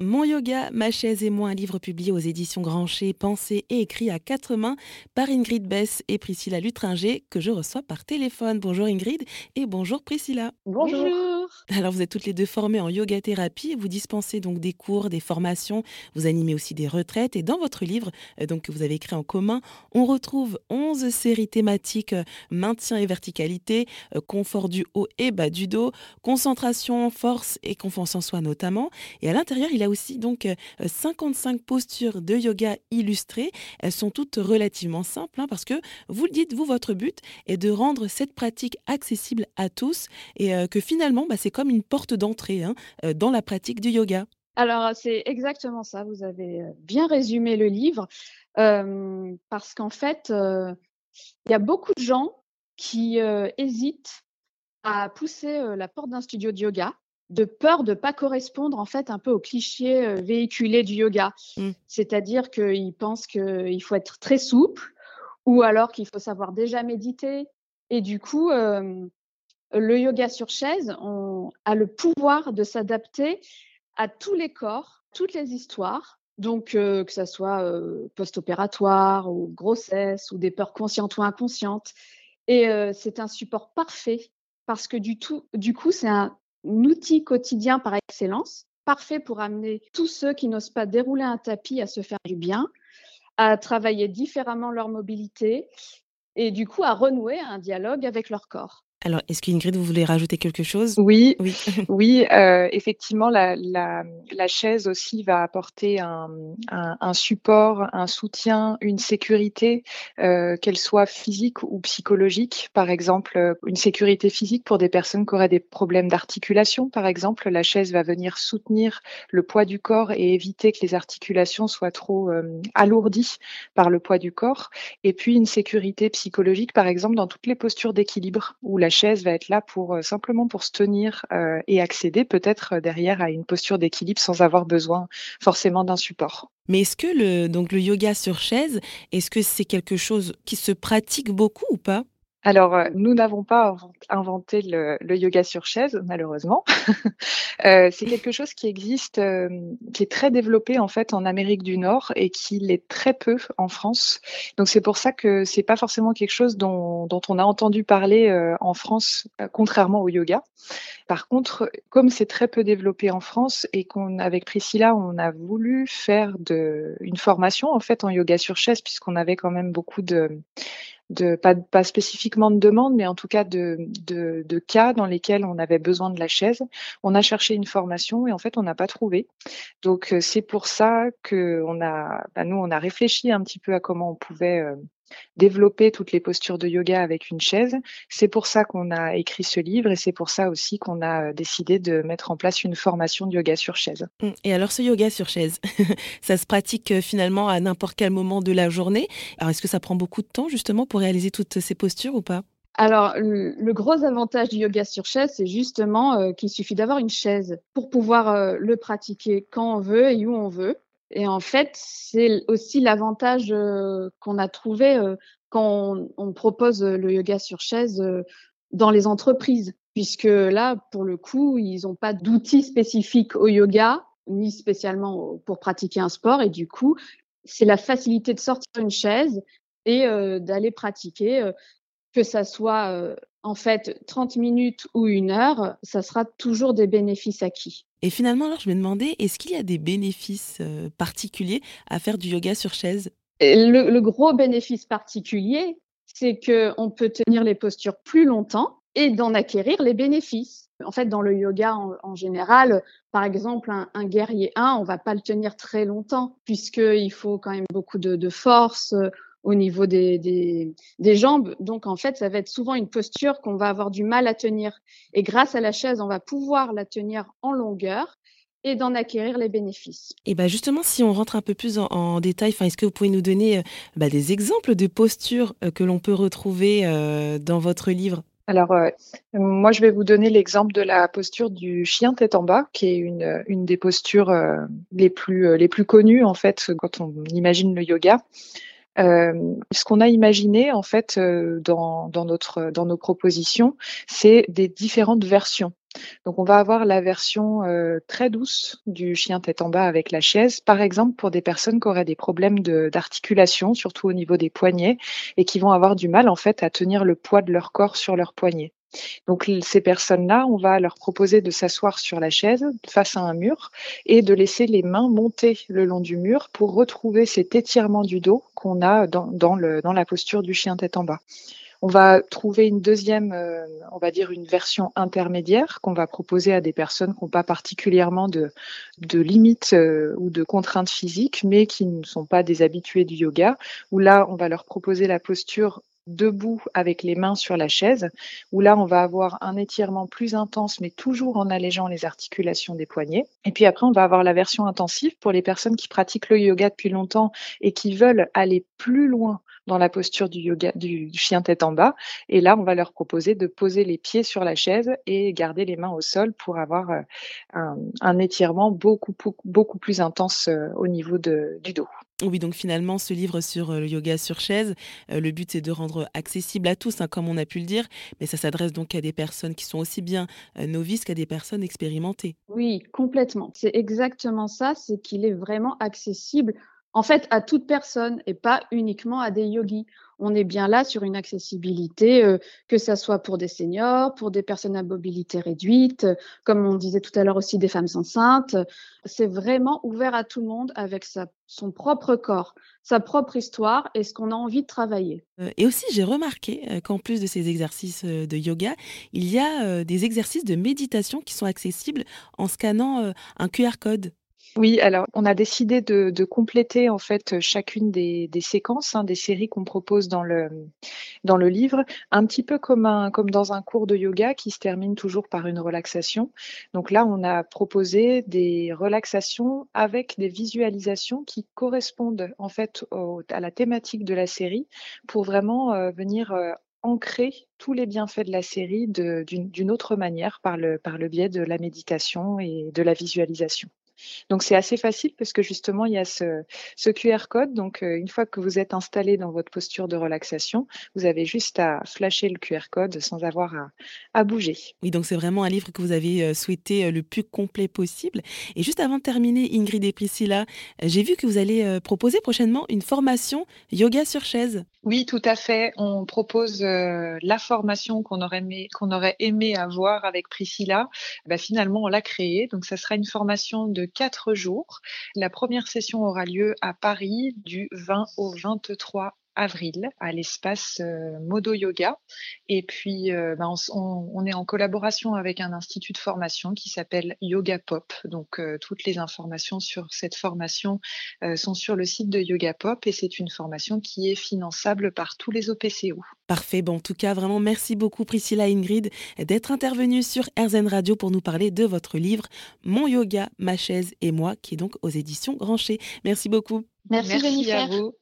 Mon yoga, ma chaise et moi, un livre publié aux éditions Grancher, pensé et écrit à quatre mains par Ingrid Bess et Priscilla Lutringer, que je reçois par téléphone. Bonjour Ingrid et bonjour Priscilla. Bonjour. Alors vous êtes toutes les deux formées en yoga thérapie, vous dispensez donc des cours, des formations, vous animez aussi des retraites et dans votre livre euh, donc que vous avez écrit en commun, on retrouve 11 séries thématiques euh, maintien et verticalité, euh, confort du haut et bas du dos, concentration, force et confiance en soi notamment. Et à l'intérieur, il a aussi donc 55 euh, postures de yoga illustrées. Elles sont toutes relativement simples hein, parce que vous le dites, vous, votre but est de rendre cette pratique accessible à tous et que finalement, bah, c'est comme une porte d'entrée hein, euh, dans la pratique du yoga. Alors, c'est exactement ça. Vous avez bien résumé le livre parce qu'en fait, il y a beaucoup de gens qui hésitent à pousser la porte d'un studio de yoga de peur de ne pas correspondre en fait un peu au cliché euh, véhiculé du yoga. Mmh. C'est-à-dire qu'ils pensent qu'il faut être très souple ou alors qu'il faut savoir déjà méditer. Et du coup, euh, le yoga sur chaise on a le pouvoir de s'adapter à tous les corps, toutes les histoires. Donc, euh, que ce soit post-opératoire ou grossesse ou des peurs conscientes ou inconscientes. Et c'est un support parfait parce que du, tout, du coup, c'est un outil quotidien par excellence, parfait pour amener tous ceux qui n'osent pas dérouler un tapis à se faire du bien, à travailler différemment leur mobilité et du coup à renouer un dialogue avec leur corps. Alors, est-ce qu'Ingrid, vous voulez rajouter quelque chose? Oui, oui, oui euh, effectivement, la, la, la, chaise aussi va apporter un, un, un, support, un soutien, une sécurité, euh, qu'elle soit physique ou psychologique. Par exemple, euh, une sécurité physique pour des personnes qui auraient des problèmes d'articulation. Par exemple, la chaise va venir soutenir le poids du corps et éviter que les articulations soient trop euh, alourdies par le poids du corps. Et puis, une sécurité psychologique, par exemple, dans toutes les postures d'équilibre où la la chaise va être là pour euh, simplement pour se tenir euh, et accéder peut-être euh, derrière à une posture d'équilibre sans avoir besoin forcément d'un support. Mais est-ce que le, donc le yoga sur chaise, est-ce que c'est quelque chose qui se pratique beaucoup ou pas? Alors, euh, nous n'avons pas inventé le, yoga sur chaise, malheureusement. euh, c'est quelque chose qui existe, euh, qui est très développé en fait en Amérique du Nord et qui l'est très peu en France. Donc c'est pour ça que c'est pas forcément quelque chose dont, on a entendu parler en France, contrairement au yoga. Par contre, comme c'est très peu développé en France et qu'on avec Priscilla, on a voulu faire une formation en fait en yoga sur chaise puisqu'on avait quand même beaucoup de de pas, pas spécifiquement de demande, mais en tout cas de, de, de, cas dans lesquels on avait besoin de la chaise. On a cherché une formation et en fait on n'a pas trouvé. Donc euh, c'est pour ça que on a, bah, nous on a réfléchi un petit peu à comment on pouvait euh, développer toutes les postures de yoga avec une chaise. C'est pour ça qu'on a écrit ce livre et c'est pour ça aussi qu'on a euh, décidé de mettre en place une formation de yoga sur chaise. Mmh. Et alors ce yoga sur chaise, ça se pratique euh, finalement à n'importe quel moment de la journée? Alors est-ce que ça prend beaucoup de temps justement pour réaliser toutes ces postures ou pas? Alors, le gros avantage du yoga sur chaise, c'est justement euh, qu'il suffit d'avoir une chaise pour pouvoir le pratiquer quand on veut et où on veut. Et en fait, c'est aussi l'avantage qu'on a trouvé quand on, propose le yoga sur chaise dans les entreprises, puisque là, pour le coup, ils n'ont pas d'outils spécifiques au yoga, ni spécialement pour pratiquer un sport. Et du coup, c'est la facilité de sortir une chaise et d'aller pratiquer, que ça soit en fait 30 minutes ou une heure, ça sera toujours des bénéfices acquis. Et finalement, alors, je me demandais, est-ce qu'il y a des bénéfices euh, particuliers à faire du yoga sur chaise? Le, gros bénéfice particulier, c'est qu'on peut tenir les postures plus longtemps et d'en acquérir les bénéfices. En fait, dans le yoga en, général, par exemple, un, guerrier 1, on va pas le tenir très longtemps puisqu'il faut quand même beaucoup de, de force, au niveau des, des, des, jambes. Donc, en fait, ça va être souvent une posture qu'on va avoir du mal à tenir. Et grâce à la chaise, on va pouvoir la tenir en longueur et d'en acquérir les bénéfices. Et bien justement, si on rentre un peu plus en, détail, est-ce que vous pouvez nous donner euh, bah, des exemples de postures euh, que l'on peut retrouver euh, dans votre livre? Alors, moi, je vais vous donner l'exemple de la posture du chien tête en bas, qui est une, une des postures les, plus, les plus connues, en fait, quand on imagine le yoga. Euh, ce qu'on a imaginé en fait euh, dans, dans, notre, dans nos propositions, c'est des différentes versions. Donc on va avoir la version euh, très douce du chien tête en bas avec la chaise, par exemple pour des personnes qui auraient des problèmes d'articulation, surtout au niveau des poignets, et qui vont avoir du mal en fait à tenir le poids de leur corps sur leurs poignets. Donc ces personnes-là, on va leur proposer de s'asseoir sur la chaise face à un mur et de laisser les mains monter le long du mur pour retrouver cet étirement du dos qu'on a dans, dans, le, dans la posture du chien tête en bas. On va trouver une deuxième, euh, on va dire une version intermédiaire qu'on va proposer à des personnes qui n'ont pas particulièrement de, de limites euh, ou de contraintes physiques, mais qui ne sont pas des habitués du yoga, où là, on va leur proposer la posture debout avec les mains sur la chaise, où là, on va avoir un étirement plus intense, mais toujours en allégeant les articulations des poignets. Et puis après, on va avoir la version intensive pour les personnes qui pratiquent le yoga depuis longtemps et qui veulent aller plus loin dans la posture du yoga du, chien tête en bas. Et là, on va leur proposer de poser les pieds sur la chaise et garder les mains au sol pour avoir euh, un, étirement beaucoup, beaucoup plus intense euh, au niveau du dos. Oui, donc finalement, ce livre sur euh, le yoga sur chaise, le but c'est de rendre accessible à tous, hein, comme on a pu le dire, mais ça s'adresse donc à des personnes qui sont aussi bien novices qu'à des personnes expérimentées. Oui, complètement. C'est exactement ça, c'est qu'il est vraiment accessible en fait, à toute personne et pas uniquement à des yogis. On est bien là sur une accessibilité, euh, que ce soit pour des seniors, pour des personnes à mobilité réduite, comme on disait tout à l'heure aussi des femmes enceintes. C'est vraiment ouvert à tout le monde avec son propre corps, sa propre histoire et ce qu'on a envie de travailler. Euh, et aussi, j'ai remarqué euh, qu'en plus de ces exercices de yoga, il y a des exercices de méditation qui sont accessibles en scannant un QR code. Oui, alors on a décidé de, compléter en fait chacune des, séquences, hein, des séries qu'on propose dans le, livre, un petit peu comme, un, comme dans un cours de yoga qui se termine toujours par une relaxation. Donc là, on a proposé des relaxations avec des visualisations qui correspondent en fait à la thématique de la série pour vraiment euh, venir euh, ancrer tous les bienfaits de la série d'une autre manière par le, par le biais de la méditation et de la visualisation. Donc c'est assez facile parce que justement il y a ce, QR code. Donc euh, une fois que vous êtes installé dans votre posture de relaxation, vous avez juste à flasher le QR code sans avoir à, bouger. Oui, donc c'est vraiment un livre que vous avez euh, souhaité euh, le plus complet possible. Et juste avant de terminer, Ingrid et Priscilla, j'ai vu que vous allez proposer prochainement une formation yoga sur chaise. Oui, tout à fait. On propose la formation qu'on aurait aimé, qu'on aurait aimé avoir avec Priscilla. Bah, finalement, on l'a créée. Donc, ça sera une formation de quatre jours. La première session aura lieu à Paris du 20 au 23 avril à l'espace euh, Modo Yoga. Et puis, euh, ben, on, est en collaboration avec un institut de formation qui s'appelle Yoga Pop. Donc, euh, toutes les informations sur cette formation sont sur le site de Yoga Pop et c'est une formation qui est finançable par tous les OPCO. Parfait. Bon, en tout cas, vraiment, merci beaucoup, Priscilla Ingrid, d'être intervenue sur RZN Radio pour nous parler de votre livre Mon yoga, ma chaise et moi, qui est donc aux éditions Grancher. Merci beaucoup. Merci, merci à vous.